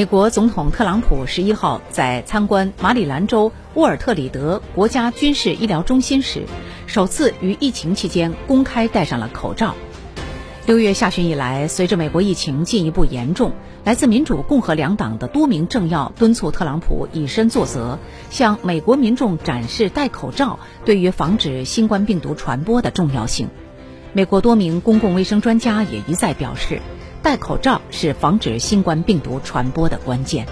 美国总统特朗普十一号在参观马里兰州沃尔特里德国家军事医疗中心时，首次于疫情期间公开戴上了口罩。六月下旬以来，随着美国疫情进一步严重，来自民主、共和两党的多名政要敦促特朗普以身作则，向美国民众展示戴口罩对于防止新冠病毒传播的重要性。美国多名公共卫生专家也一再表示。戴口罩是防止新冠病毒传播的关键。